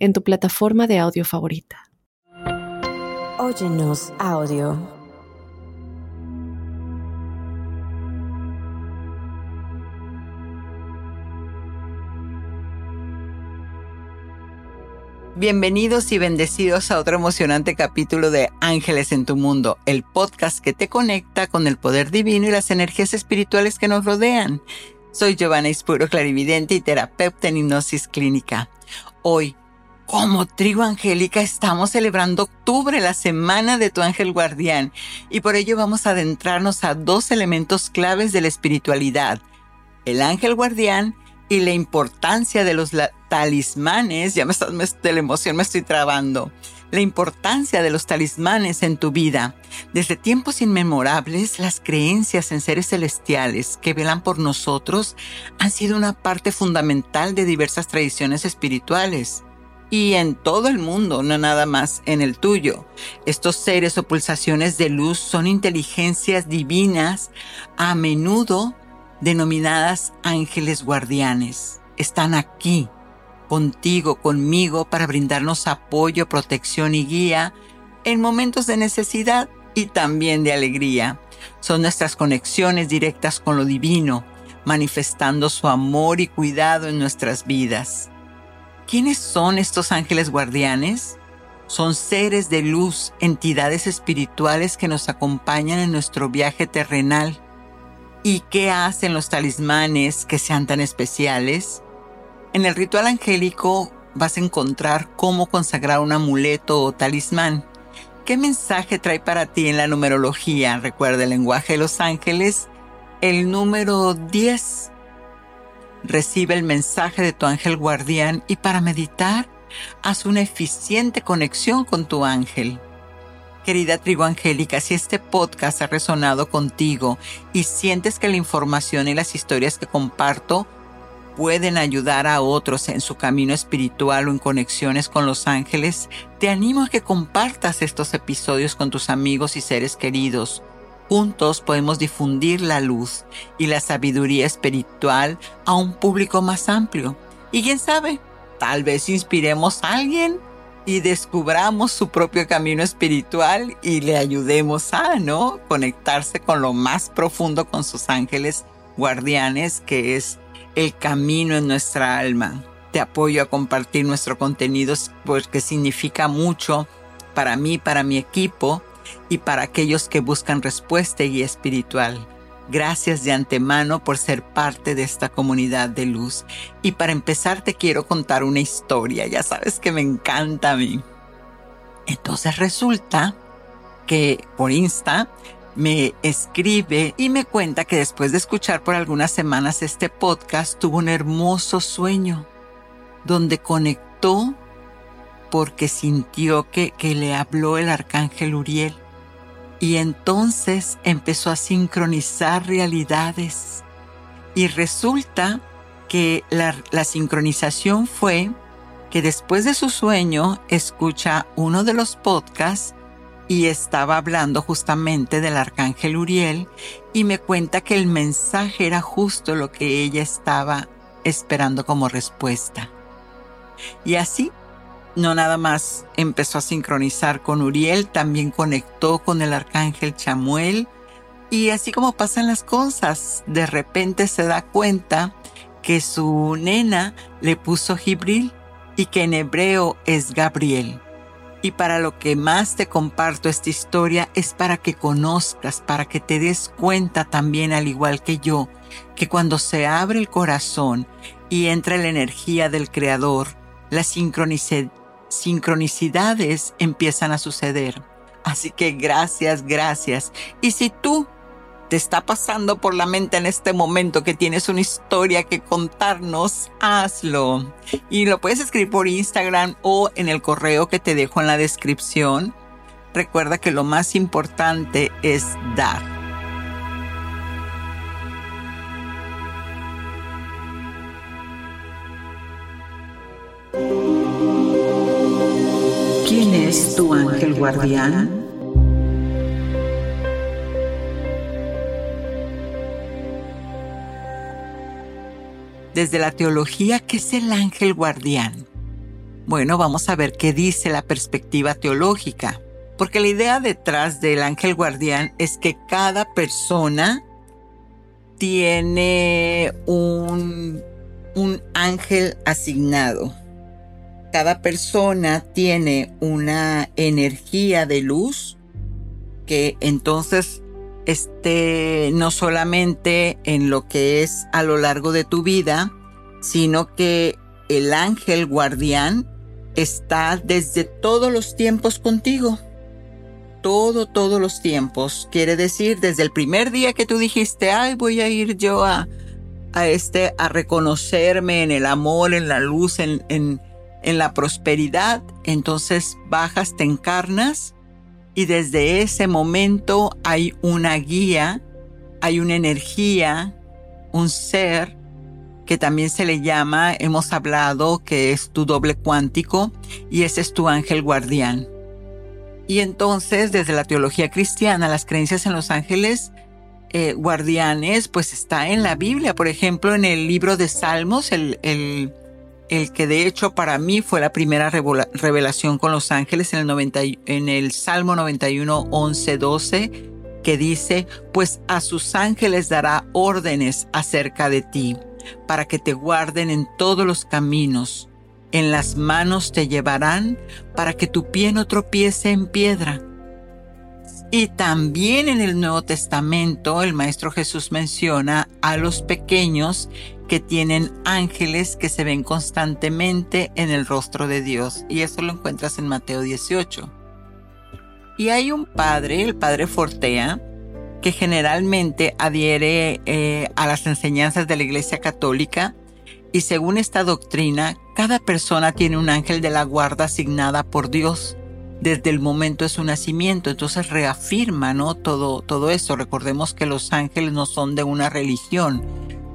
en tu plataforma de audio favorita. Óyenos audio. Bienvenidos y bendecidos a otro emocionante capítulo de Ángeles en tu Mundo, el podcast que te conecta con el poder divino y las energías espirituales que nos rodean. Soy Giovanna Ispuro, clarividente y terapeuta en hipnosis clínica. Hoy como trigo angélica estamos celebrando octubre, la semana de tu ángel guardián, y por ello vamos a adentrarnos a dos elementos claves de la espiritualidad, el ángel guardián y la importancia de los talismanes, ya me estás, de la emoción me estoy trabando, la importancia de los talismanes en tu vida. Desde tiempos inmemorables, las creencias en seres celestiales que velan por nosotros han sido una parte fundamental de diversas tradiciones espirituales y en todo el mundo, no nada más en el tuyo. Estos seres o pulsaciones de luz son inteligencias divinas, a menudo denominadas ángeles guardianes. Están aquí, contigo, conmigo, para brindarnos apoyo, protección y guía en momentos de necesidad y también de alegría. Son nuestras conexiones directas con lo divino, manifestando su amor y cuidado en nuestras vidas. ¿Quiénes son estos ángeles guardianes? Son seres de luz, entidades espirituales que nos acompañan en nuestro viaje terrenal. ¿Y qué hacen los talismanes que sean tan especiales? En el ritual angélico vas a encontrar cómo consagrar un amuleto o talismán. ¿Qué mensaje trae para ti en la numerología? Recuerda el lenguaje de los ángeles. El número 10 Recibe el mensaje de tu ángel guardián y para meditar, haz una eficiente conexión con tu ángel. Querida trigo angélica, si este podcast ha resonado contigo y sientes que la información y las historias que comparto pueden ayudar a otros en su camino espiritual o en conexiones con los ángeles, te animo a que compartas estos episodios con tus amigos y seres queridos Juntos podemos difundir la luz y la sabiduría espiritual a un público más amplio. Y quién sabe, tal vez inspiremos a alguien y descubramos su propio camino espiritual y le ayudemos a, ¿no? Conectarse con lo más profundo con sus ángeles guardianes, que es el camino en nuestra alma. Te apoyo a compartir nuestro contenido porque significa mucho para mí, para mi equipo y para aquellos que buscan respuesta y guía espiritual. Gracias de antemano por ser parte de esta comunidad de luz. Y para empezar te quiero contar una historia, ya sabes que me encanta a mí. Entonces resulta que por Insta me escribe y me cuenta que después de escuchar por algunas semanas este podcast tuvo un hermoso sueño donde conectó porque sintió que, que le habló el arcángel Uriel. Y entonces empezó a sincronizar realidades. Y resulta que la, la, sincronización fue que después de su sueño escucha uno de los podcasts y estaba hablando justamente del arcángel Uriel y me cuenta que el mensaje era justo lo que ella estaba esperando como respuesta. Y así no nada más empezó a sincronizar con Uriel, también conectó con el arcángel Chamuel. Y así como pasan las cosas, de repente se da cuenta que su nena le puso Gibril y que en hebreo es Gabriel. Y para lo que más te comparto esta historia es para que conozcas, para que te des cuenta también, al igual que yo, que cuando se abre el corazón y entra la energía del Creador, la sincronicidad sincronicidades empiezan a suceder. Así que gracias, gracias. Y si tú te está pasando por la mente en este momento, que tienes una historia que contarnos, hazlo. Y lo puedes escribir por Instagram o en el correo que te dejo en la descripción. Recuerda que lo más importante es dar. ¿Quién es tu ángel guardián? desde la teología, ¿qué es el ángel guardián? Bueno, vamos a ver qué dice la perspectiva teológica, porque la idea detrás del ángel guardián es que cada persona tiene un, un ángel asignado. Cada persona tiene una energía de luz que entonces esté no solamente en lo que es a lo largo de tu vida, sino que el ángel guardián está desde todos los tiempos contigo. Todo, todos los tiempos. Quiere decir, desde el primer día que tú dijiste, ay, voy a ir yo a, a este, a reconocerme en el amor, en la luz, en, en, en la prosperidad, entonces bajas, te encarnas y desde ese momento hay una guía, hay una energía, un ser que también se le llama, hemos hablado que es tu doble cuántico y ese es tu ángel guardián. Y entonces desde la teología cristiana las creencias en los ángeles eh, guardianes pues está en la Biblia, por ejemplo en el libro de Salmos, el, el el que de hecho para mí fue la primera revelación con los ángeles en el, 90, en el Salmo 91, 11, 12, que dice, pues a sus ángeles dará órdenes acerca de ti, para que te guarden en todos los caminos. En las manos te llevarán para que tu pie no tropiece en piedra. Y también en el Nuevo Testamento el Maestro Jesús menciona a los pequeños que tienen ángeles que se ven constantemente en el rostro de Dios. Y eso lo encuentras en Mateo 18. Y hay un padre, el padre Fortea, que generalmente adhiere eh, a las enseñanzas de la Iglesia Católica. Y según esta doctrina, cada persona tiene un ángel de la guarda asignada por Dios desde el momento de su nacimiento. Entonces reafirma ¿no? todo, todo eso. Recordemos que los ángeles no son de una religión,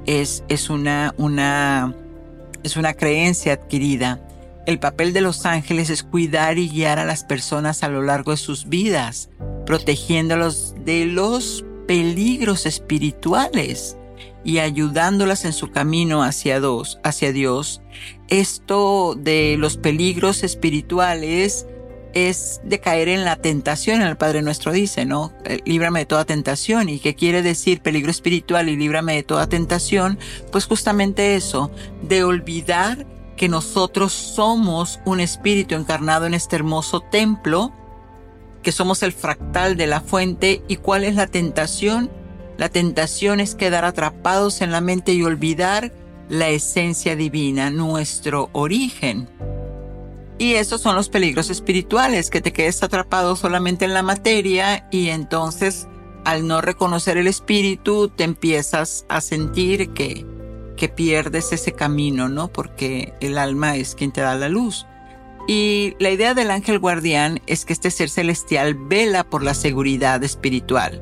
es, es, una, una, es una creencia adquirida. El papel de los ángeles es cuidar y guiar a las personas a lo largo de sus vidas, protegiéndolos de los peligros espirituales y ayudándolas en su camino hacia Dios, hacia Dios. Esto de los peligros espirituales es de caer en la tentación. El Padre Nuestro dice, ¿no? Eh, líbrame de toda tentación. ¿Y qué quiere decir peligro espiritual y líbrame de toda tentación? Pues justamente eso, de olvidar que nosotros somos un espíritu encarnado en este hermoso templo, que somos el fractal de la fuente. ¿Y cuál es la tentación? La tentación es quedar atrapados en la mente y olvidar la esencia divina, nuestro origen. Y esos son los peligros espirituales, que te quedes atrapado solamente en la materia y entonces al no reconocer el espíritu te empiezas a sentir que, que pierdes ese camino, ¿no? Porque el alma es quien te da la luz. Y la idea del ángel guardián es que este ser celestial vela por la seguridad espiritual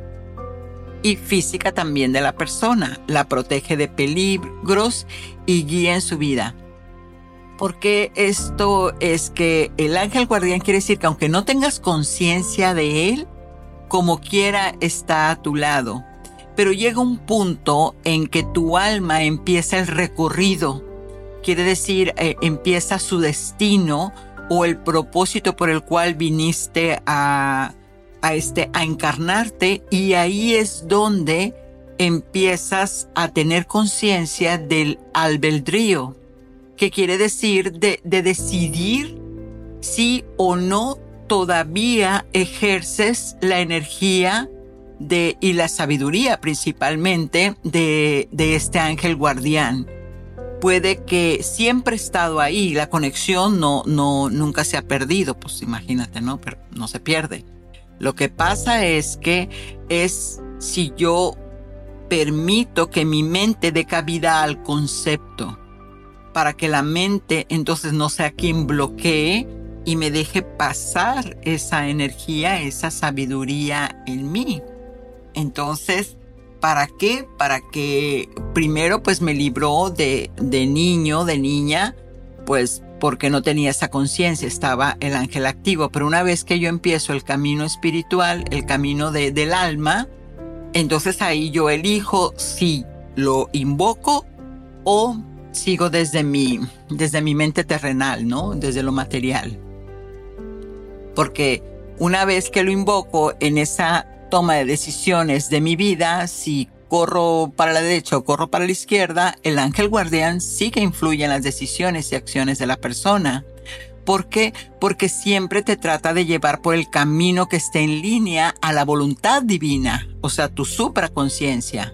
y física también de la persona, la protege de peligros y guía en su vida porque esto es que el ángel guardián quiere decir que aunque no tengas conciencia de él, como quiera está a tu lado. Pero llega un punto en que tu alma empieza el recorrido, quiere decir, eh, empieza su destino o el propósito por el cual viniste a, a, este, a encarnarte. Y ahí es donde empiezas a tener conciencia del albedrío que quiere decir de, decidir si o no todavía ejerces la energía de, y la sabiduría principalmente de, este ángel guardián. Puede que siempre ha estado ahí, la conexión no, no, nunca se ha perdido, pues imagínate, ¿no? Pero no se pierde. Lo que pasa es que es si yo permito que mi mente dé cabida al concepto, para que la mente entonces no sea quien bloquee y me deje pasar esa energía, esa sabiduría en mí. Entonces, ¿para qué? Para que primero pues me libró de, de niño, de niña, pues porque no tenía esa conciencia, estaba el ángel activo. Pero una vez que yo empiezo el camino espiritual, el camino de, del alma, entonces ahí yo elijo si lo invoco o sigo desde mi, desde mi mente terrenal, ¿no? Desde lo material. Porque una vez que lo invoco en esa toma de decisiones de mi vida, si corro para la derecha o corro para la izquierda, el ángel guardián sí que influye en las decisiones y acciones de la persona. ¿Por qué? Porque siempre te trata de llevar por el camino que esté en línea a la voluntad divina, o sea, tu supraconciencia.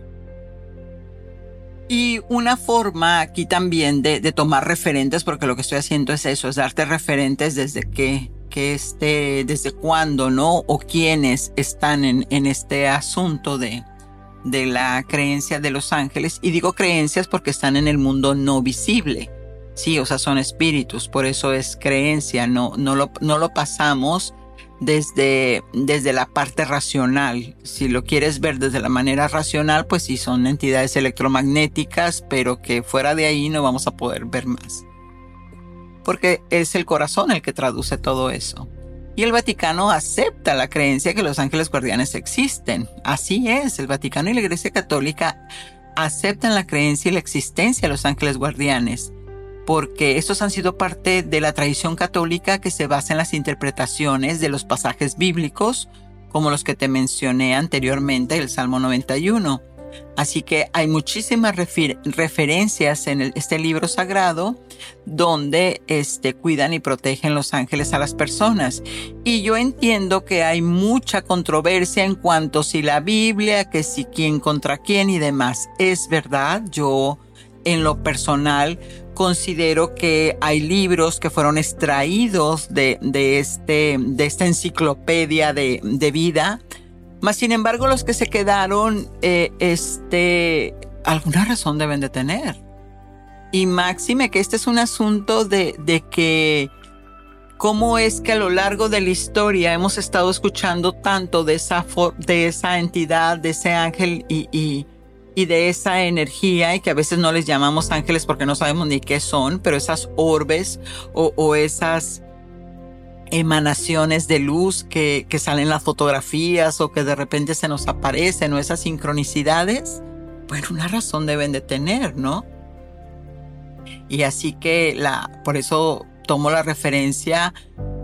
Y una forma aquí también de, tomar referentes, porque lo que estoy haciendo es eso, es darte referentes desde que, que esté, desde cuándo, ¿no? O quiénes están en, en este asunto de, de la creencia de los ángeles. Y digo creencias porque están en el mundo no visible. Sí, o sea, son espíritus, por eso es creencia, no, no, lo, no lo pasamos desde, desde la parte racional. Si lo quieres ver desde la manera racional, pues sí, son entidades electromagnéticas, pero que fuera de ahí no vamos a poder ver más. Porque es el corazón el que traduce todo eso y el Vaticano acepta la creencia que los ángeles guardianes existen. Así es, el Vaticano y la Iglesia Católica aceptan la creencia y la existencia de los ángeles guardianes, porque estos han sido parte de la tradición católica que se basa en las interpretaciones de los pasajes bíblicos, como los que te mencioné anteriormente, el Salmo 91. Así que hay muchísimas referencias en este libro sagrado donde este, cuidan y protegen los ángeles a las personas. Y yo entiendo que hay mucha controversia en cuanto si la Biblia, que si quién contra quién y demás. Es verdad, yo en lo personal considero que hay libros que fueron extraídos de, de, este, de esta enciclopedia de, de vida mas, sin embargo, los que se quedaron, eh, este, alguna razón deben de tener. Y máxime que este es un asunto de, de que cómo es que a lo largo de la historia hemos estado escuchando tanto de esa, de esa entidad, de ese ángel y, y, y, de esa energía y que a veces no les llamamos ángeles porque no sabemos ni qué son, pero esas orbes o, esas emanaciones de luz que, que salen las fotografías o que de repente se nos aparecen o esas sincronicidades, bueno, una razón deben de tener, ¿no? Y así que la, por eso tomo la referencia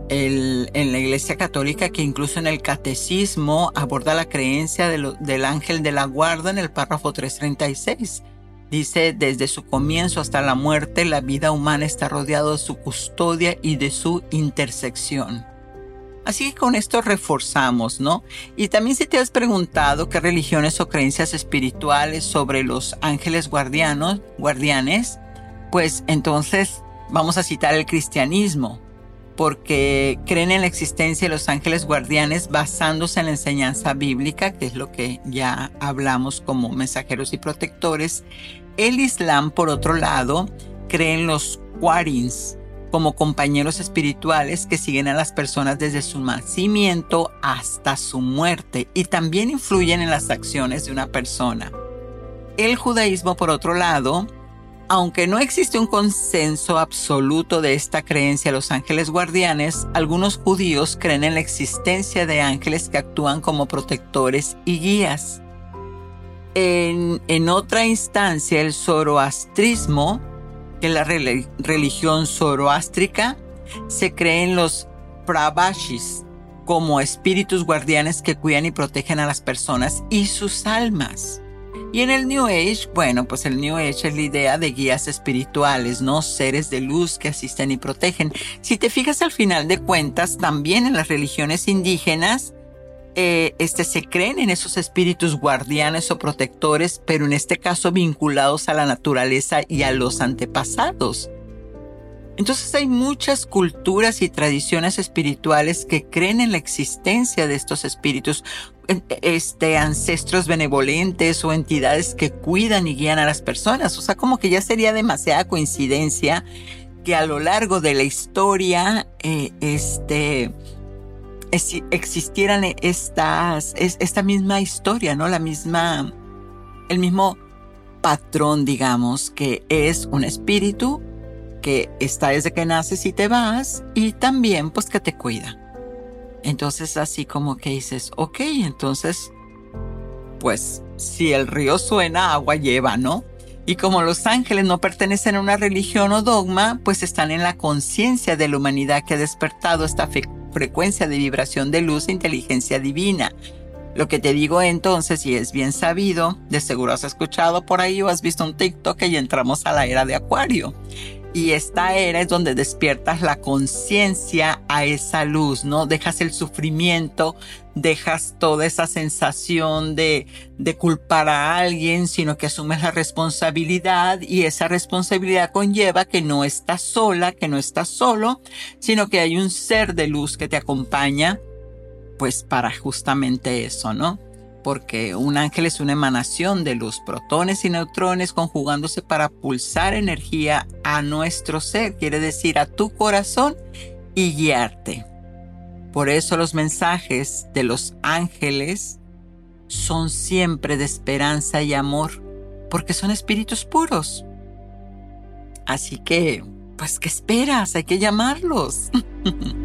en la Iglesia Católica que incluso en el Catecismo aborda la creencia del ángel de la guarda en el párrafo 336 Dice, desde su comienzo hasta la muerte, la vida humana está rodeada de su custodia y de su intersección. Así que con esto reforzamos, ¿no? Y también si te has preguntado qué religiones o creencias espirituales sobre los ángeles guardianos, guardianes, pues entonces vamos a citar el cristianismo, porque creen en la existencia de los ángeles guardianes basándose en la enseñanza bíblica, que es lo que ya hablamos como mensajeros y protectores. El Islam, por otro lado, cree en los Quarins como compañeros espirituales que siguen a las personas desde su nacimiento hasta su muerte y también influyen en las acciones de una persona. El judaísmo, por otro lado, aunque no existe un consenso absoluto de esta creencia de los ángeles guardianes, algunos judíos creen en la existencia de ángeles que actúan como protectores y guías. En, otra instancia, el zoroastrismo, que es la religión zoroástrica, se cree en los pravashis como espíritus guardianes que cuidan y protegen a las personas y sus almas. Y en el New Age, bueno, pues el New Age es la idea de guías espirituales, ¿no? Seres de luz que asisten y protegen. Si te fijas al final de cuentas, también en las religiones indígenas, eh, este, se creen en esos espíritus guardianes o protectores, pero en este caso vinculados a la naturaleza y a los antepasados. Entonces hay muchas culturas y tradiciones espirituales que creen en la existencia de estos espíritus, este, ancestros benevolentes o entidades que cuidan y guían a las personas. O sea, como que ya sería demasiada coincidencia que a lo largo de la historia, eh, este, existieran estas, esta misma historia, ¿no? La misma, el mismo patrón, digamos, que es un espíritu que está desde que naces y te vas y también pues que te cuida. Entonces así como que dices, ok, entonces pues si el río suena, agua lleva, ¿no? Y como los ángeles no pertenecen a una religión o dogma, pues están en la conciencia de la humanidad que ha despertado esta frecuencia de vibración de luz e inteligencia divina. Lo que te digo entonces, y es bien sabido, de seguro has escuchado por ahí o has visto un TikTok y entramos a la era de Acuario. Y esta era es donde despiertas la conciencia a esa luz, ¿no? Dejas el sufrimiento, dejas toda esa sensación de, de culpar a alguien, sino que asumes la responsabilidad y esa responsabilidad conlleva que no estás sola, que no estás solo, sino que hay un ser de luz que te acompaña, pues para justamente eso, ¿no? Porque un ángel es una emanación de luz, protones y neutrones conjugándose para pulsar energía a nuestro ser, quiere decir a tu corazón y guiarte. Por eso los mensajes de los ángeles son siempre de esperanza y amor, porque son espíritus puros. Así que, pues, ¿qué esperas? Hay que llamarlos.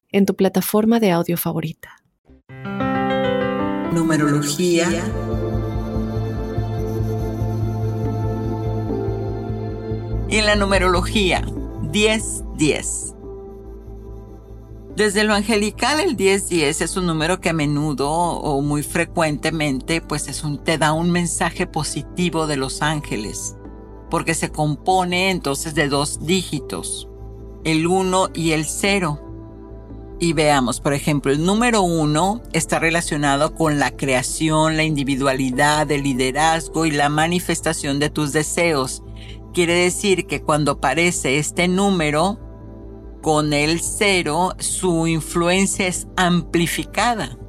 en tu plataforma de audio favorita. Numerología. Y en la numerología, 10-10. Desde lo angelical, el 1010 es un número que a menudo o muy frecuentemente pues es un, te da un mensaje positivo de los ángeles, porque se compone entonces de dos dígitos, el 1 y el 0 y veamos, por ejemplo, el número uno está relacionado con la creación, la individualidad, el liderazgo y la manifestación de tus deseos. Quiere decir que cuando aparece este número con el cero, su influencia es amplificada,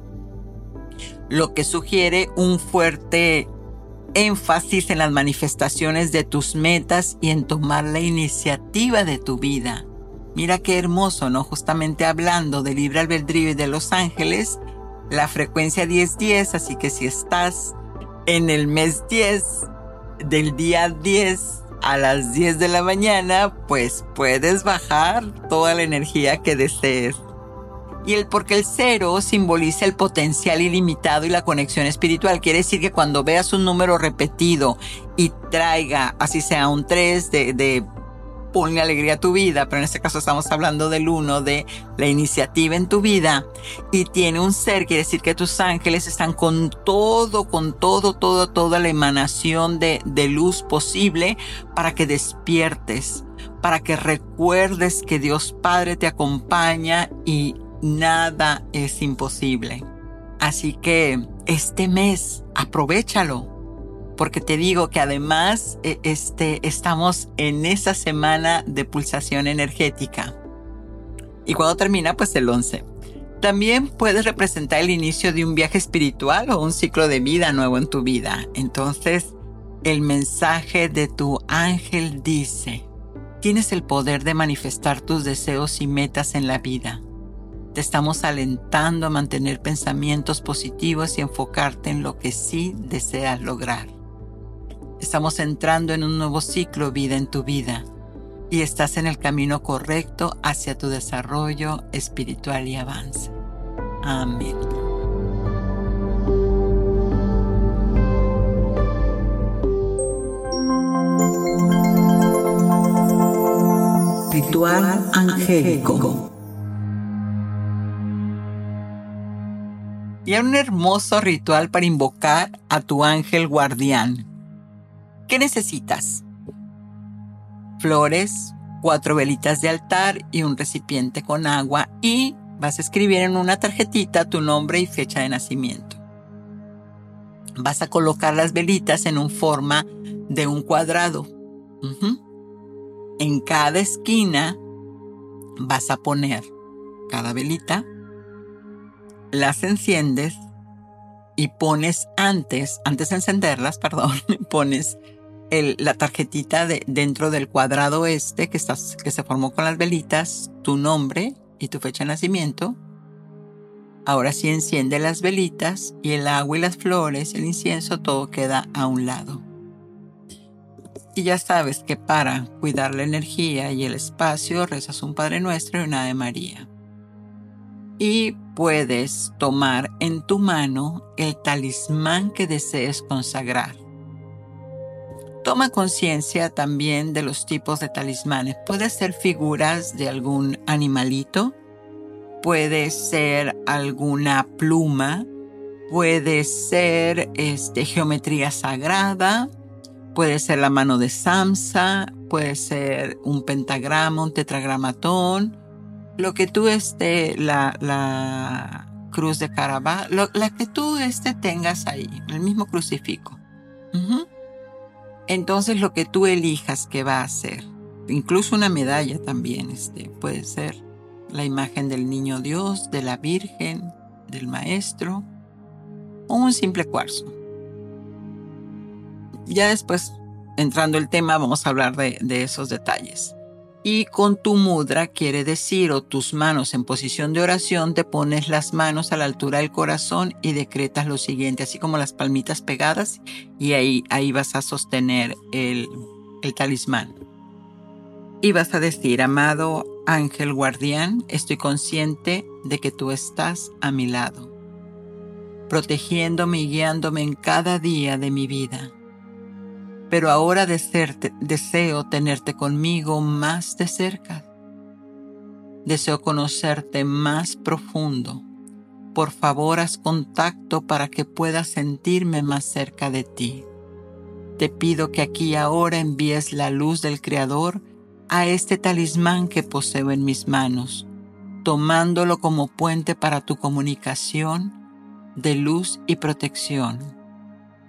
lo que sugiere un fuerte énfasis en las manifestaciones de tus metas y en tomar la iniciativa de tu vida. Mira qué hermoso, ¿no? Justamente hablando de libre albedrío y de los ángeles, la frecuencia 1010, así que si estás en el mes 10 del día 10 a las 10 de la mañana, pues puedes bajar toda la energía que desees. Y el porque el cero simboliza el potencial ilimitado y la conexión espiritual. Quiere decir que cuando veas un número repetido y traiga, así sea un 3 de, de ponle alegría a tu vida, pero en este caso estamos hablando del uno, de la iniciativa en tu vida, y tiene un ser, quiere decir que tus ángeles están con todo, con todo, todo, toda la emanación de, de luz posible para que despiertes, para que recuerdes que Dios Padre te acompaña y nada es imposible. Así que este mes, aprovechalo porque te digo que además e, este, estamos en esa semana de pulsación energética. Y cuando termina, pues el 11. También puedes representar el inicio de un viaje espiritual o un ciclo de vida nuevo en tu vida. Entonces, el mensaje de tu ángel dice, tienes el poder de manifestar tus deseos y metas en la vida. Te estamos alentando a mantener pensamientos positivos y enfocarte en lo que sí deseas lograr. Estamos entrando en un nuevo ciclo vida en tu vida y estás en el camino correcto hacia tu desarrollo espiritual y avance. Amén. Ritual angélico. Y hay un hermoso ritual para invocar a tu ángel guardián ¿Qué necesitas? Flores, cuatro velitas de altar y un recipiente con agua y vas a escribir en una tarjetita tu nombre y fecha de nacimiento. Vas a colocar las velitas en un forma de un cuadrado. En cada esquina vas a poner cada velita, las enciendes y pones antes, antes de encenderlas, perdón, pones la tarjetita de, dentro del cuadrado este que, estás, que se formó con las velitas, tu nombre y tu fecha de nacimiento. Ahora sí enciende las velitas y el agua y las flores, el incienso, todo queda a un lado. Y ya sabes que para cuidar la energía y el espacio rezas un Padre Nuestro y una de María. Y puedes tomar en tu mano el talismán que desees consagrar. Toma conciencia también de los tipos de talismanes. Puede ser figuras de algún animalito, puede ser alguna pluma, puede ser este, geometría sagrada, puede ser la mano de Samsa, puede ser un pentagrama, un tetragramatón, lo que tú esté, la, la cruz de Caravaggio, la que tú este tengas ahí, el mismo crucifijo. Entonces lo que tú elijas que va a ser, incluso una medalla también, este, puede ser la imagen del niño Dios, de la Virgen, del Maestro, o un simple cuarzo. Ya después, entrando el tema, vamos a hablar de, de esos detalles. Y con tu mudra quiere decir, o tus manos en posición de oración, te pones las manos a la altura del corazón y decretas lo siguiente, así como las palmitas pegadas, y ahí, ahí vas a sostener el, el talismán. Y vas a decir, amado ángel guardián, estoy consciente de que tú estás a mi lado, protegiéndome y guiándome en cada día de mi vida pero ahora deseo tenerte conmigo más de cerca. Deseo conocerte más profundo. Por favor, haz contacto para que pueda sentirme más cerca de ti. Te pido que aquí ahora envíes la luz del Creador a este talismán que poseo en mis manos, tomándolo como puente para tu comunicación de luz y protección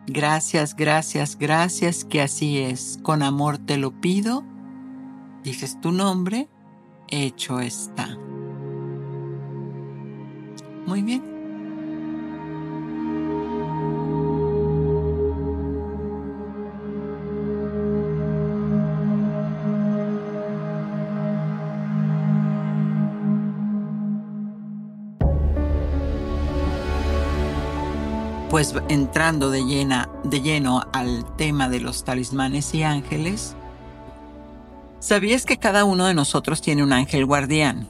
Gracias, gracias, gracias que así es. Con amor te lo pido. Dices tu nombre. Hecho está. Muy bien. Pues entrando de, lleno al tema de los talismanes y ángeles, ¿sabías que cada uno de nosotros tiene un ángel guardián?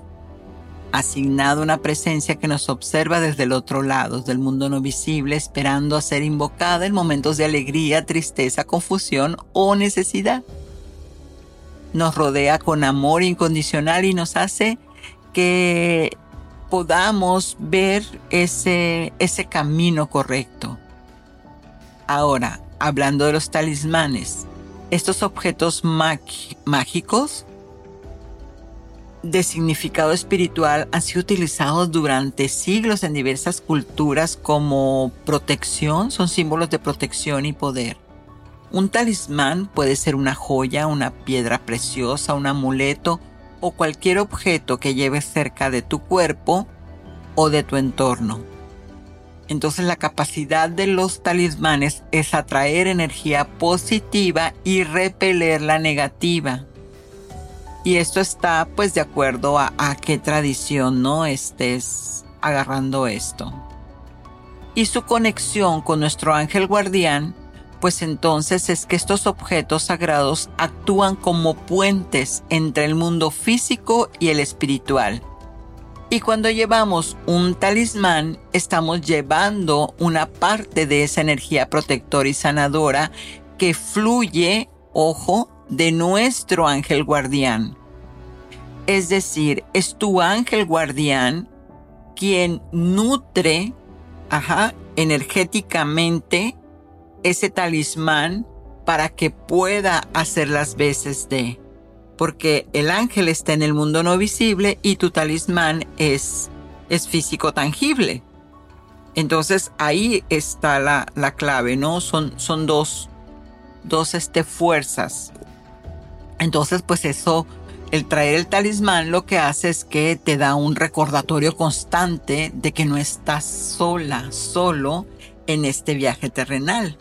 Asignado una presencia que nos observa desde el otro lado del mundo no visible, esperando a ser invocada en momentos de alegría, tristeza, confusión o necesidad. Nos rodea con amor incondicional y nos hace que podamos ver ese, ese camino correcto. Ahora, hablando de los talismanes, estos objetos mágicos de significado espiritual han sido utilizados durante siglos en diversas culturas como protección, son símbolos de protección y poder. Un talismán puede ser una joya, una piedra preciosa, un amuleto o cualquier objeto que lleves cerca de tu cuerpo o de tu entorno. Entonces la capacidad de los talismanes es atraer energía positiva y repeler la negativa. Y esto está pues de acuerdo a, a qué tradición no estés agarrando esto. Y su conexión con nuestro ángel guardián pues entonces es que estos objetos sagrados actúan como puentes entre el mundo físico y el espiritual. Y cuando llevamos un talismán, estamos llevando una parte de esa energía protectora y sanadora que fluye, ojo, de nuestro ángel guardián. Es decir, es tu ángel guardián quien nutre, ajá, energéticamente ese talismán para que pueda hacer las veces de. Porque el ángel está en el mundo no visible y tu talismán es, es físico tangible. Entonces ahí está la, la clave, ¿no? Son, son dos, dos este, fuerzas. Entonces, pues eso, el traer el talismán lo que hace es que te da un recordatorio constante de que no estás sola, solo en este viaje terrenal.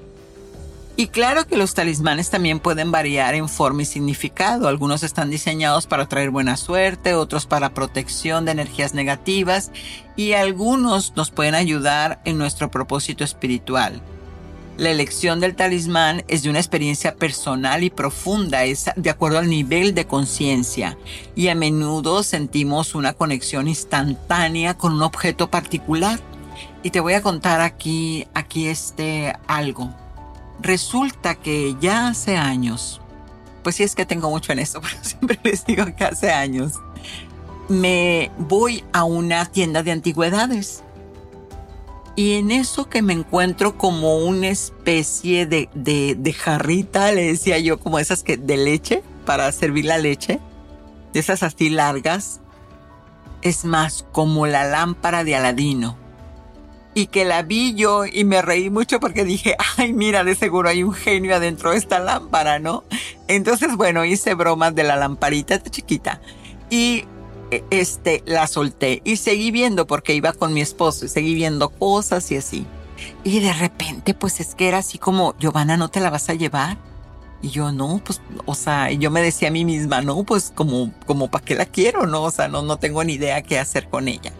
Y claro que los talismanes también pueden variar en forma y significado. Algunos están diseñados para traer buena suerte, otros para protección de energías negativas y algunos nos pueden ayudar en nuestro propósito espiritual. La elección del talismán es de una experiencia personal y profunda, es de acuerdo al nivel de conciencia y a menudo sentimos una conexión instantánea con un objeto particular. Y te voy a contar aquí, aquí este algo. Resulta que ya hace años, pues sí es que tengo mucho en eso, pero siempre les digo que hace años, me voy a una tienda de antigüedades. Y en eso que me encuentro como una especie de, de, de jarrita, le decía yo, como esas que de leche, para servir la leche, de esas así largas, es más como la lámpara de Aladino y que la vi yo y me reí mucho porque dije, ay, mira, de seguro hay un genio adentro de esta lámpara, ¿no? Entonces, bueno, hice bromas de la lamparita chiquita y e, este, la solté y seguí viendo porque iba con mi esposo y seguí viendo cosas y así. Y de repente, pues es que era así como, Giovanna, ¿no te la vas a llevar? Y yo, no, pues, o sea, yo me decía a mí misma, no, pues como, como, ¿para qué la quiero? No, o sea, no, no tengo ni idea qué hacer con ella.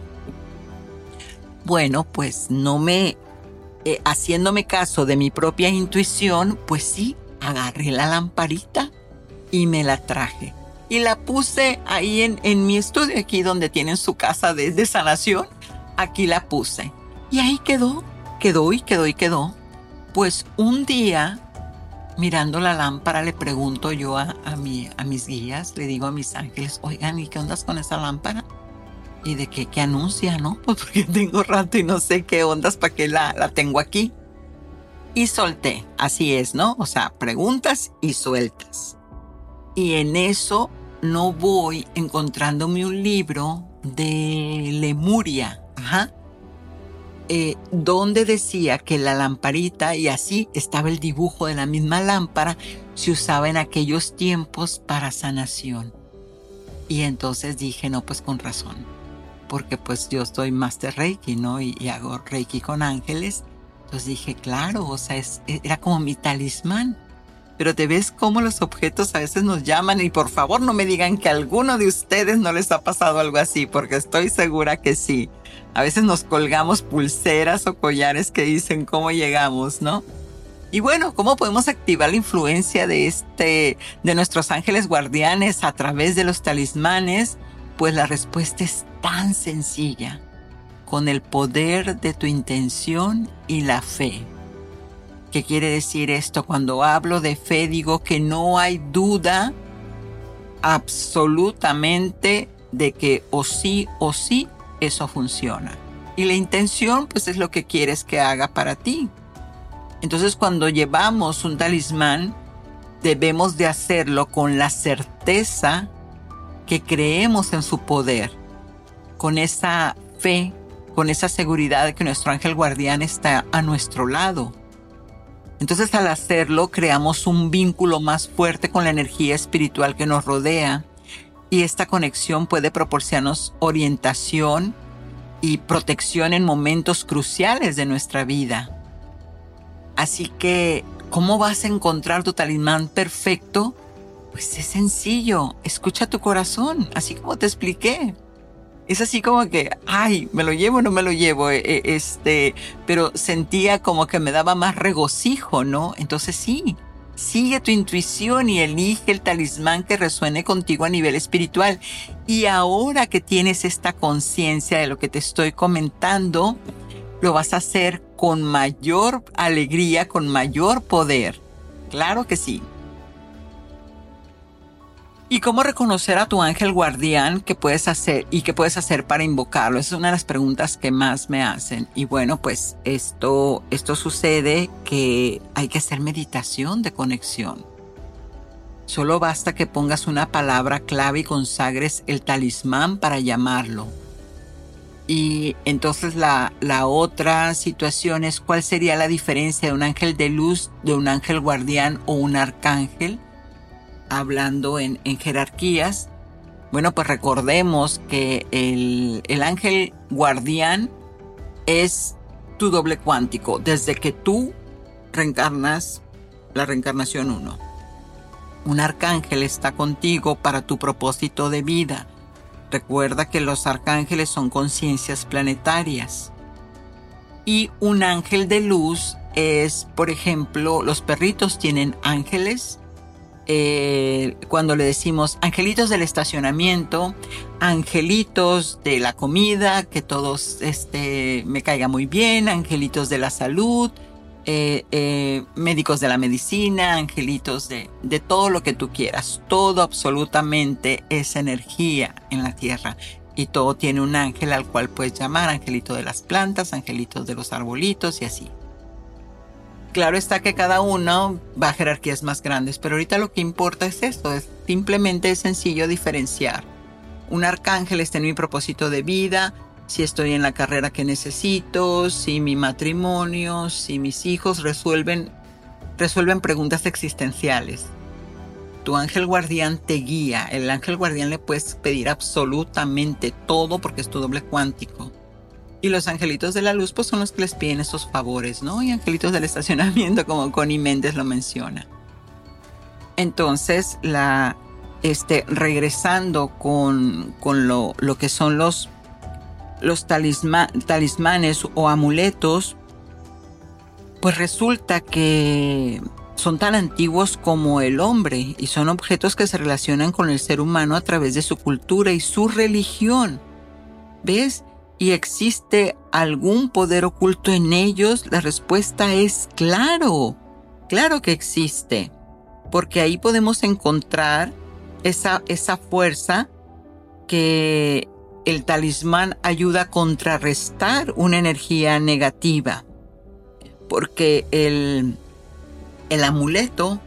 Bueno, pues no me, eh, haciéndome caso de mi propia intuición, pues sí, agarré la lamparita y me la traje. Y la puse ahí en, en mi estudio, aquí donde tienen su casa de, de sanación. Aquí la puse. Y ahí quedó, quedó y quedó y quedó. Pues un día, mirando la lámpara, le pregunto yo a, a, mi, a mis guías, le digo a mis ángeles, oigan, ¿y qué ondas con esa lámpara? Y de qué, qué anuncia, ¿no? Pues porque tengo rato y no sé qué ondas para qué la, la tengo aquí. Y solté, así es, ¿no? O sea, preguntas y sueltas. Y en eso no voy encontrándome un libro de Lemuria, ajá, eh, donde decía que la lamparita, y así estaba el dibujo de la misma lámpara, se usaba en aquellos tiempos para sanación. Y entonces dije, no, pues con razón porque pues yo estoy Master Reiki, ¿no? Y, hago Reiki con ángeles. Entonces dije, claro, o sea, era como mi talismán. Pero te ves cómo los objetos a veces nos llaman y por favor no me digan que alguno de ustedes no les ha pasado algo así, porque estoy segura que sí. A veces nos colgamos pulseras o collares que dicen cómo llegamos, ¿no? Y bueno, ¿cómo podemos activar la influencia de este, de nuestros ángeles guardianes a través de los talismanes? Pues la respuesta es tan sencilla, con el poder de tu intención y la fe. ¿Qué quiere decir esto? Cuando hablo de fe digo que no hay duda absolutamente de que o sí o sí eso funciona. Y la intención pues es lo que quieres que haga para ti. Entonces cuando llevamos un talismán debemos de hacerlo con la certeza que creemos en su poder con esa fe, con esa seguridad de que nuestro ángel guardián está a nuestro lado. Entonces al hacerlo creamos un vínculo más fuerte con la energía espiritual que nos rodea y esta conexión puede proporcionarnos orientación y protección en momentos cruciales de nuestra vida. Así que, ¿cómo vas a encontrar tu talismán perfecto? Pues es sencillo, escucha tu corazón, así como te expliqué es así como que, ay, me lo llevo o no me lo llevo, e, e, este, pero sentía como que me daba más regocijo, ¿no? Entonces sí, sigue tu intuición y elige el talismán que resuene contigo a nivel espiritual. Y ahora que tienes esta conciencia de lo que te estoy comentando, lo vas a hacer con mayor alegría, con mayor poder. Claro que sí. ¿Y cómo reconocer a tu ángel guardián? ¿Qué puedes hacer y qué puedes hacer para invocarlo? Esa es una de las preguntas que más me hacen. Y bueno, pues esto, esto sucede que hay que hacer meditación de conexión. Solo basta que pongas una palabra clave y consagres el talismán para llamarlo. Y entonces la, la otra situación es cuál sería la diferencia de un ángel de luz, de un ángel guardián o un arcángel hablando en, jerarquías, bueno, pues recordemos que el, el ángel guardián es tu doble cuántico, desde que tú reencarnas la reencarnación 1. Un arcángel está contigo para tu propósito de vida. Recuerda que los arcángeles son conciencias planetarias. Y un ángel de luz es, por ejemplo, los perritos tienen ángeles eh, cuando le decimos angelitos del estacionamiento, angelitos de la comida, que todos este, me caiga muy bien, angelitos de la salud, eh, eh, médicos de la medicina, angelitos de, de todo lo que tú quieras. Todo absolutamente es energía en la tierra y todo tiene un ángel al cual puedes llamar angelito de las plantas, angelitos de los arbolitos y así. Claro está que cada uno va a jerarquías más grandes, pero ahorita lo que importa es esto, es simplemente es sencillo diferenciar. Un arcángel está en mi propósito de vida, si estoy en la carrera que necesito, si mi matrimonio, si mis hijos resuelven, resuelven preguntas existenciales. Tu ángel guardián te guía. El ángel guardián le puedes pedir absolutamente todo porque es tu doble cuántico. Y los angelitos de la luz pues son los que les piden esos favores, ¿no? Y angelitos del estacionamiento como Connie Méndez lo menciona. Entonces, la, este, regresando con, con lo, lo, que son los, los talismanes o amuletos, pues resulta que son tan antiguos como el hombre y son objetos que se relacionan con el ser humano a través de su cultura y su religión. ¿Ves? Y existe algún poder oculto en ellos? La respuesta es claro, claro que existe, porque ahí podemos encontrar esa, esa fuerza que el talismán ayuda a contrarrestar una energía negativa, porque el, el amuleto,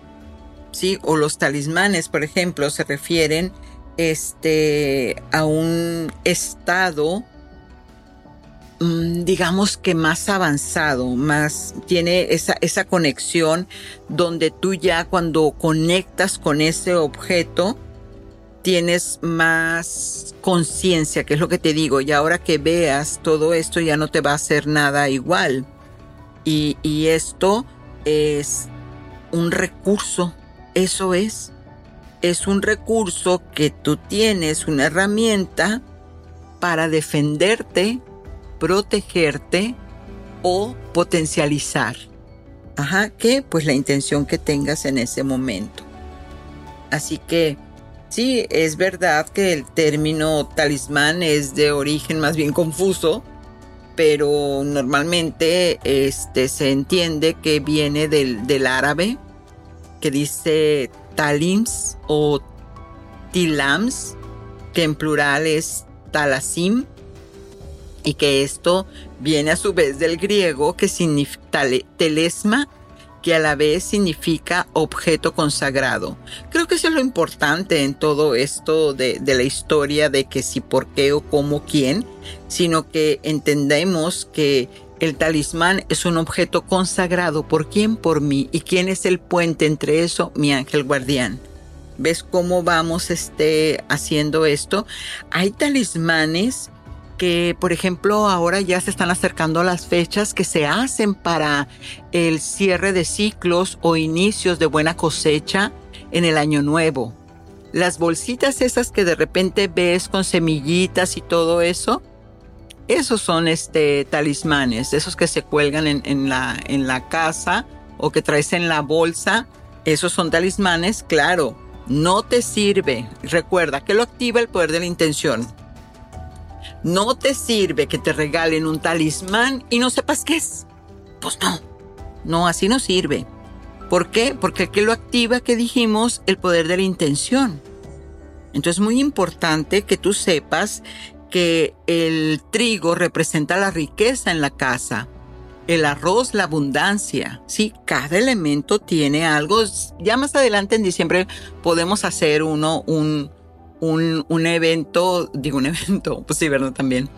¿sí? o los talismanes, por ejemplo, se refieren este, a un estado digamos que más avanzado, más tiene esa, esa conexión donde tú ya cuando conectas con ese objeto tienes más conciencia, que es lo que te digo, y ahora que veas todo esto ya no te va a hacer nada igual. Y, y esto es un recurso, eso es, es un recurso que tú tienes, una herramienta para defenderte protegerte o potencializar. Ajá, que pues la intención que tengas en ese momento. Así que sí, es verdad que el término talismán es de origen más bien confuso, pero normalmente este, se entiende que viene del, del árabe, que dice talims o tilams, que en plural es talasim, y que esto viene a su vez del griego que significa telesma, que a la vez significa objeto consagrado. Creo que eso es lo importante en todo esto de, de la historia de que si, por qué o cómo, quién, sino que entendemos que el talismán es un objeto consagrado por quién, por mí, y quién es el puente entre eso, mi ángel guardián. ¿Ves cómo vamos este, haciendo esto? Hay talismanes que, por ejemplo, ahora ya se están acercando las fechas que se hacen para el cierre de ciclos o inicios de buena cosecha en el año nuevo. Las bolsitas esas que de repente ves con semillitas y todo eso, esos son este talismanes, esos que se cuelgan en, la, en la casa o que traes en la bolsa, esos son talismanes, claro, no te sirve. Recuerda que lo activa el poder de la intención. No te sirve que te regalen un talismán y no sepas qué es. Pues no. No, así no sirve. ¿Por qué? Porque aquí lo activa, que dijimos, el poder de la intención. Entonces es muy importante que tú sepas que el trigo representa la riqueza en la casa, el arroz, la abundancia, ¿sí? Cada elemento tiene algo. Ya más adelante en diciembre podemos hacer uno, un, un, un evento, digo un evento, pues sí, ¿verdad? También.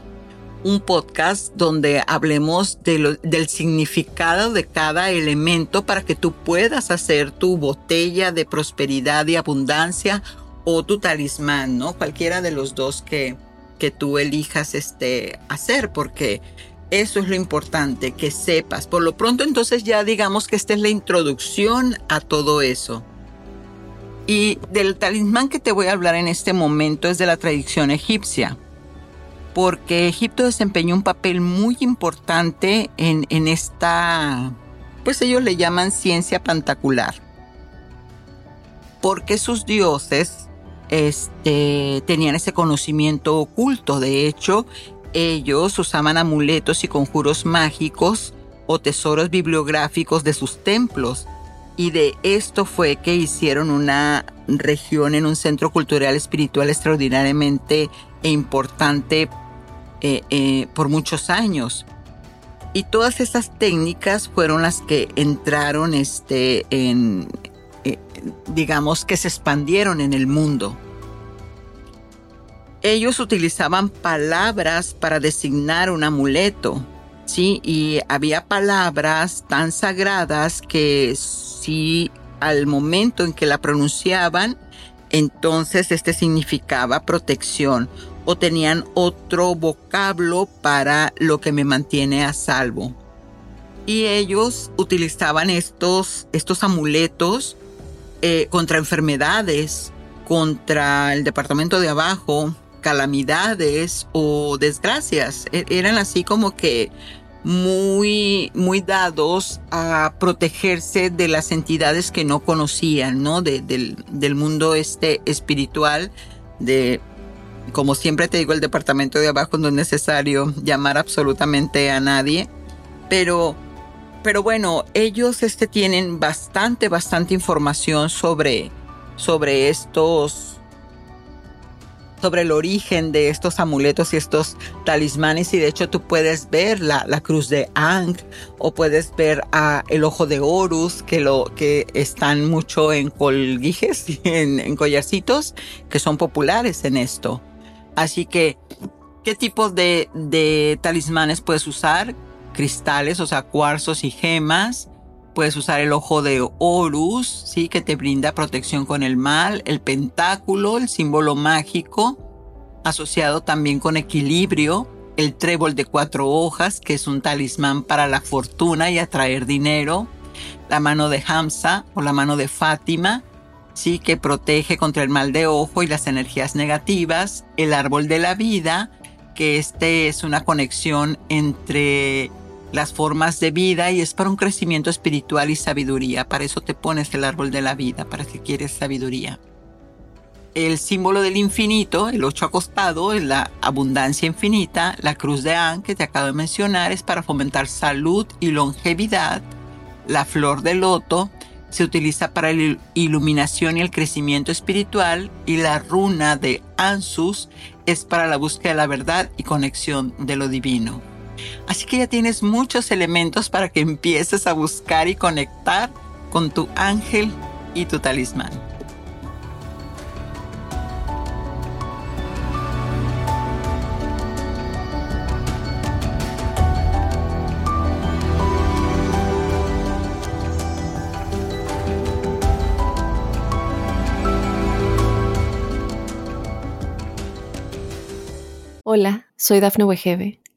Un podcast donde hablemos de lo, del significado de cada elemento para que tú puedas hacer tu botella de prosperidad y abundancia o tu talismán, ¿no? Cualquiera de los dos que, que tú elijas este, hacer, porque eso es lo importante, que sepas. Por lo pronto entonces ya digamos que esta es la introducción a todo eso. Y del talismán que te voy a hablar en este momento es de la tradición egipcia, porque Egipto desempeñó un papel muy importante en, en esta, pues ellos le llaman ciencia pantacular, porque sus dioses este, tenían ese conocimiento oculto. De hecho, ellos usaban amuletos y conjuros mágicos o tesoros bibliográficos de sus templos. Y de esto fue que hicieron una región en un centro cultural espiritual extraordinariamente e importante eh, eh, por muchos años. Y todas esas técnicas fueron las que entraron este, en, eh, digamos que se expandieron en el mundo ellos utilizaban palabras para designar un amuleto, ¿sí? Y había palabras tan sagradas que si al momento en que la pronunciaban, entonces este significaba protección o tenían otro vocablo para lo que me mantiene a salvo. Y ellos utilizaban estos, estos amuletos eh, contra enfermedades, contra el departamento de abajo, calamidades o desgracias. E-, eran así como que muy, muy dados a protegerse de las entidades que no conocían, ¿no? del, del, mundo este espiritual, de, como siempre te digo, el departamento de abajo no es necesario llamar absolutamente a nadie, pero, pero bueno, ellos este tienen bastante, bastante información sobre, sobre estos sobre el origen de estos amuletos y estos talismanes y de hecho tú puedes ver la, cruz de Ang o puedes ver el ojo de Horus que lo que están mucho en colguijes y en, collarcitos que son populares en esto. Así que, ¿qué tipo de, de talismanes puedes usar? Cristales, o sea, cuarzos y gemas. Puedes usar el ojo de Horus, ¿sí? que te brinda protección con el mal, el pentáculo, el símbolo mágico, asociado también con equilibrio, el trébol de cuatro hojas, que es un talismán para la fortuna y atraer dinero, la mano de Hamza o la mano de Fátima, sí, que protege contra el mal de ojo y las energías negativas, el árbol de la vida, que este es una conexión entre las formas de vida y es para un crecimiento espiritual y sabiduría. Para eso te pones el árbol de la vida, para que quieres sabiduría. El símbolo del infinito, el ocho acostado, es la abundancia infinita. La cruz de An, que te acabo de mencionar, es para fomentar salud y longevidad. La flor de loto se utiliza para la iluminación y el crecimiento espiritual. Y la runa de Ansus es para la búsqueda de la verdad y conexión de lo divino. Así que ya tienes muchos elementos para que empieces a buscar y conectar con tu ángel y tu talismán. Hola, soy Dafne Wegebe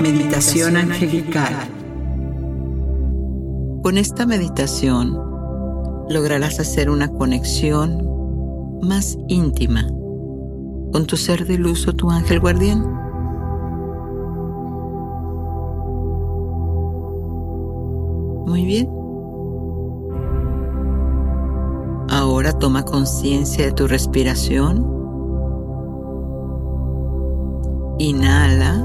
Meditación angelical. Con esta meditación, lograrás hacer una conexión más íntima con tu ser de luz o tu ángel guardián. Muy bien. Ahora toma conciencia de tu respiración. Inhala.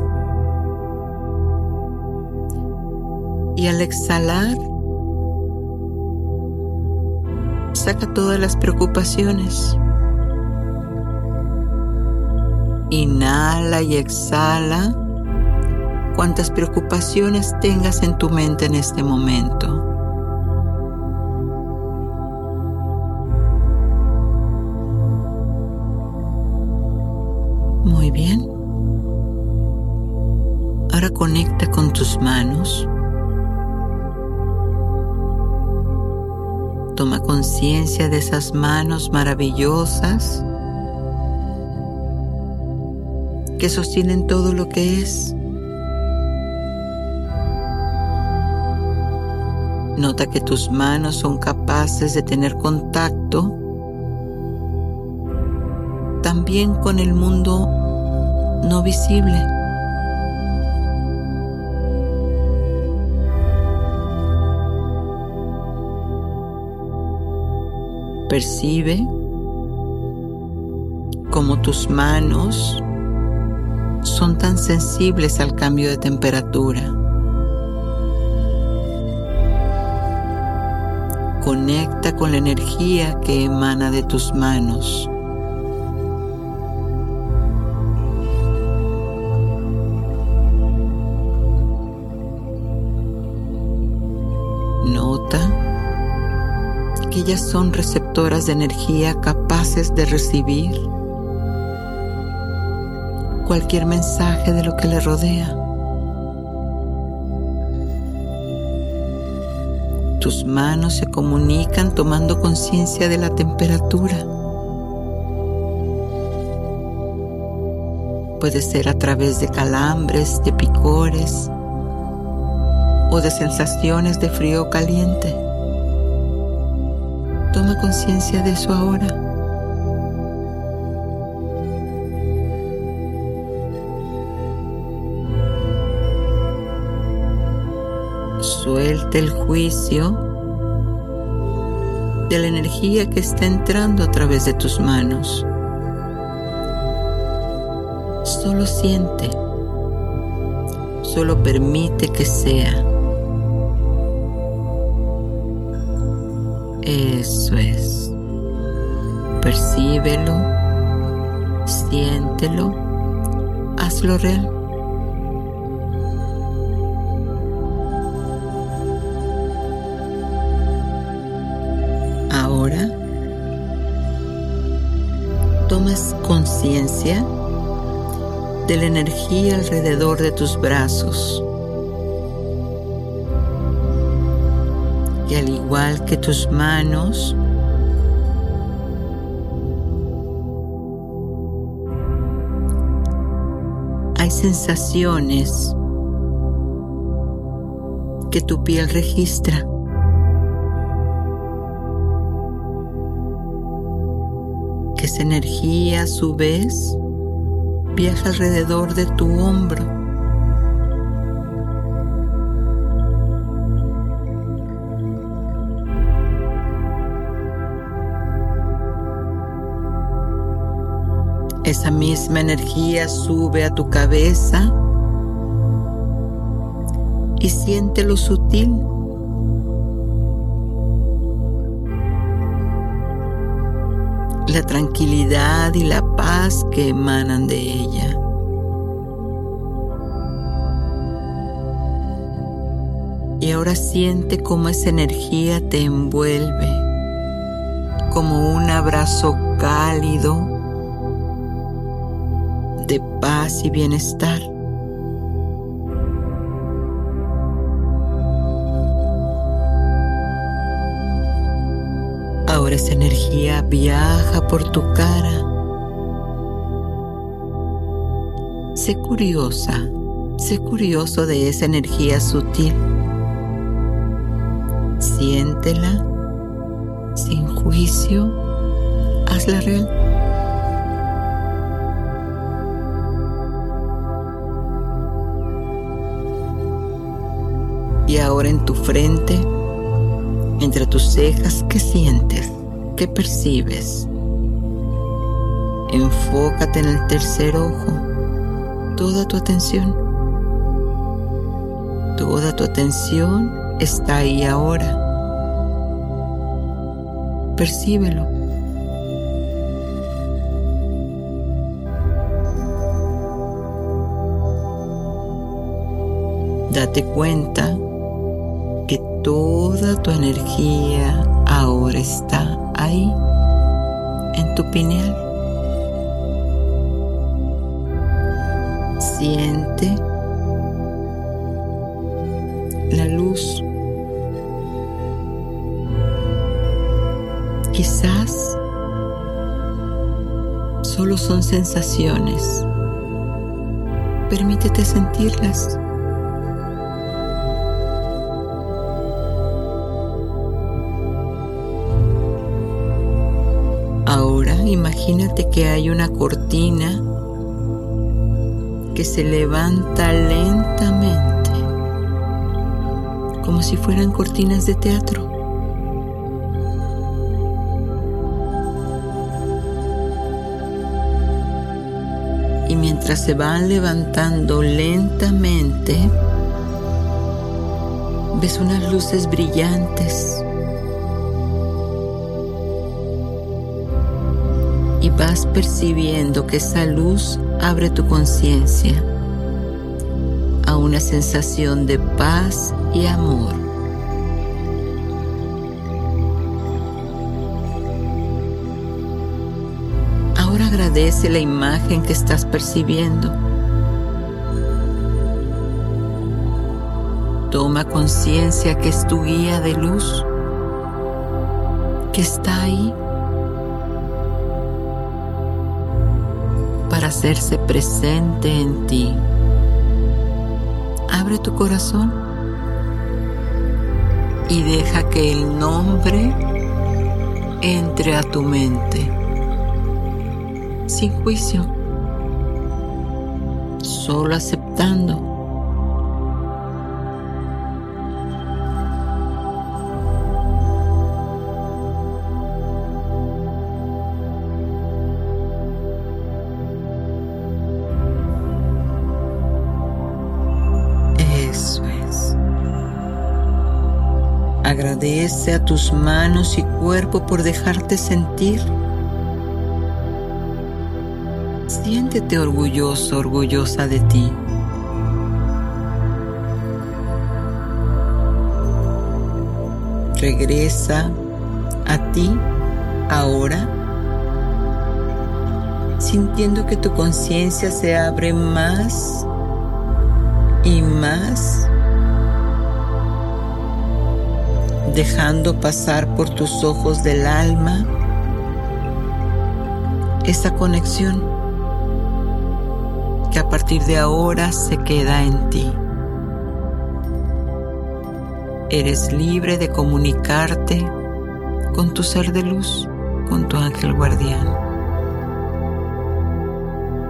Y al exhalar, saca todas las preocupaciones. Inhala y exhala cuantas preocupaciones tengas en tu mente en este momento. Muy bien. Tus manos. Toma conciencia de esas manos maravillosas que sostienen todo lo que es. Nota que tus manos son capaces de tener contacto también con el mundo no visible. Percibe como tus manos son tan sensibles al cambio de temperatura. Conecta con la energía que emana de tus manos. Ellas son receptoras de energía capaces de recibir cualquier mensaje de lo que le rodea. Tus manos se comunican tomando conciencia de la temperatura. Puede ser a través de calambres, de picores o de sensaciones de frío caliente. Toma conciencia de eso ahora. Suelta el juicio de la energía que está entrando a través de tus manos. Solo siente. Solo permite que sea. Eso es. Percíbelo, siéntelo, hazlo real. tomas conciencia de la energía alrededor de tus brazos. Y al igual que tus manos, hay sensaciones que tu piel registra. Esa energía a su vez viaja alrededor de tu hombro. Esa misma energía sube a tu cabeza y siente lo sutil la tranquilidad y la paz que emanan de ella. Y ahora siente cómo esa energía te envuelve como un abrazo cálido de paz y bienestar. Ahora esa energía viaja por tu cara. Sé curiosa, sé curioso de esa energía sutil. Siéntela, sin juicio, hazla real. Y ahora en tu frente, entre tus cejas, ¿qué sientes? ¿Qué percibes? Enfócate en el tercer ojo, toda tu atención. Toda tu atención está ahí ahora. Percíbelo. Date cuenta toda tu energía ahora está ahí, en tu pineal. Siente la luz. Quizás solo son sensaciones. Permítete sentirlas. Imagínate que hay una cortina que se levanta lentamente, como si fueran cortinas de teatro. Y mientras se van levantando lentamente, ves unas luces brillantes vas percibiendo que esa luz abre tu conciencia a una sensación de paz y amor. Ahora agradece la imagen que estás percibiendo. Toma conciencia que es tu guía de luz, que está ahí hacerse presente en ti. Abre tu corazón y deja que el nombre entre a tu mente sin juicio, solo aceptando. A tus manos y cuerpo por dejarte sentir. Siéntete orgulloso, orgullosa de ti. Regresa a ti ahora, sintiendo que tu conciencia se abre más y más, dejando pasar por tus ojos del alma esa conexión que a partir de ahora se queda en ti. Eres libre de comunicarte con tu ser de luz, con tu ángel guardián.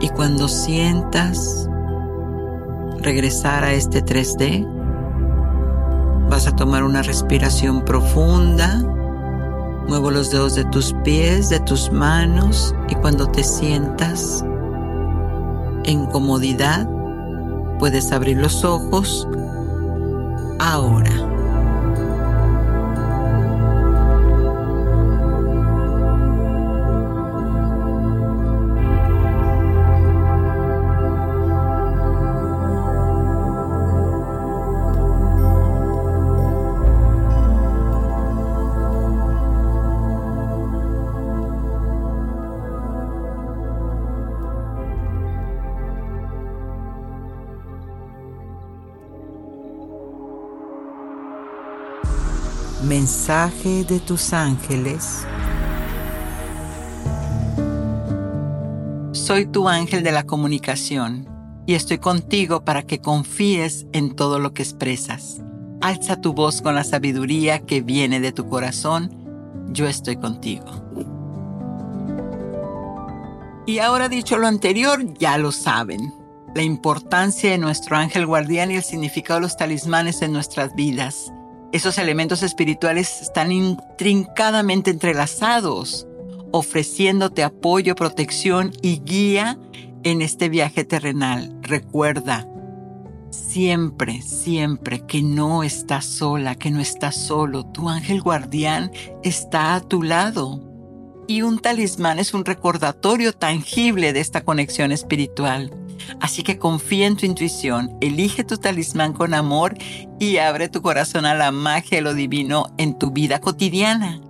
Y cuando sientas regresar a este 3D, vas a tomar una respiración profunda. Muevo los dedos de tus pies, de tus manos y cuando te sientas en comodidad, puedes abrir los ojos ahora. Mensaje de tus ángeles. Soy tu ángel de la comunicación y estoy contigo para que confíes en todo lo que expresas. Alza tu voz con la sabiduría que viene de tu corazón yo estoy contigo. Y ahora dicho lo anterior, ya lo saben. La importancia de nuestro ángel guardián y el significado de los talismanes en nuestras vidas. Esos elementos espirituales están intrincadamente entrelazados, ofreciéndote apoyo, protección y guía en este viaje terrenal. Recuerda, siempre, siempre que no estás sola, que no estás solo, tu ángel guardián está a tu lado. Y un talismán es un recordatorio tangible de esta conexión espiritual. Así que confía en tu intuición, elige tu talismán con amor y abre tu corazón a la magia de lo divino en tu vida cotidiana.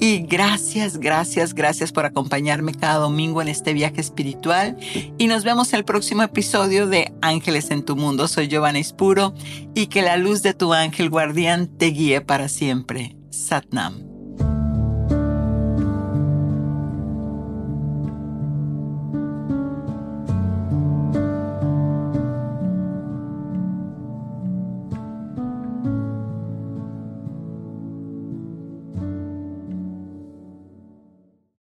Y gracias, gracias, gracias por acompañarme cada domingo en este viaje espiritual. Y nos vemos en el próximo episodio de Ángeles en tu Mundo. Soy Giovanna Ispuro y que la luz de tu ángel guardián te guíe para siempre. Satnam.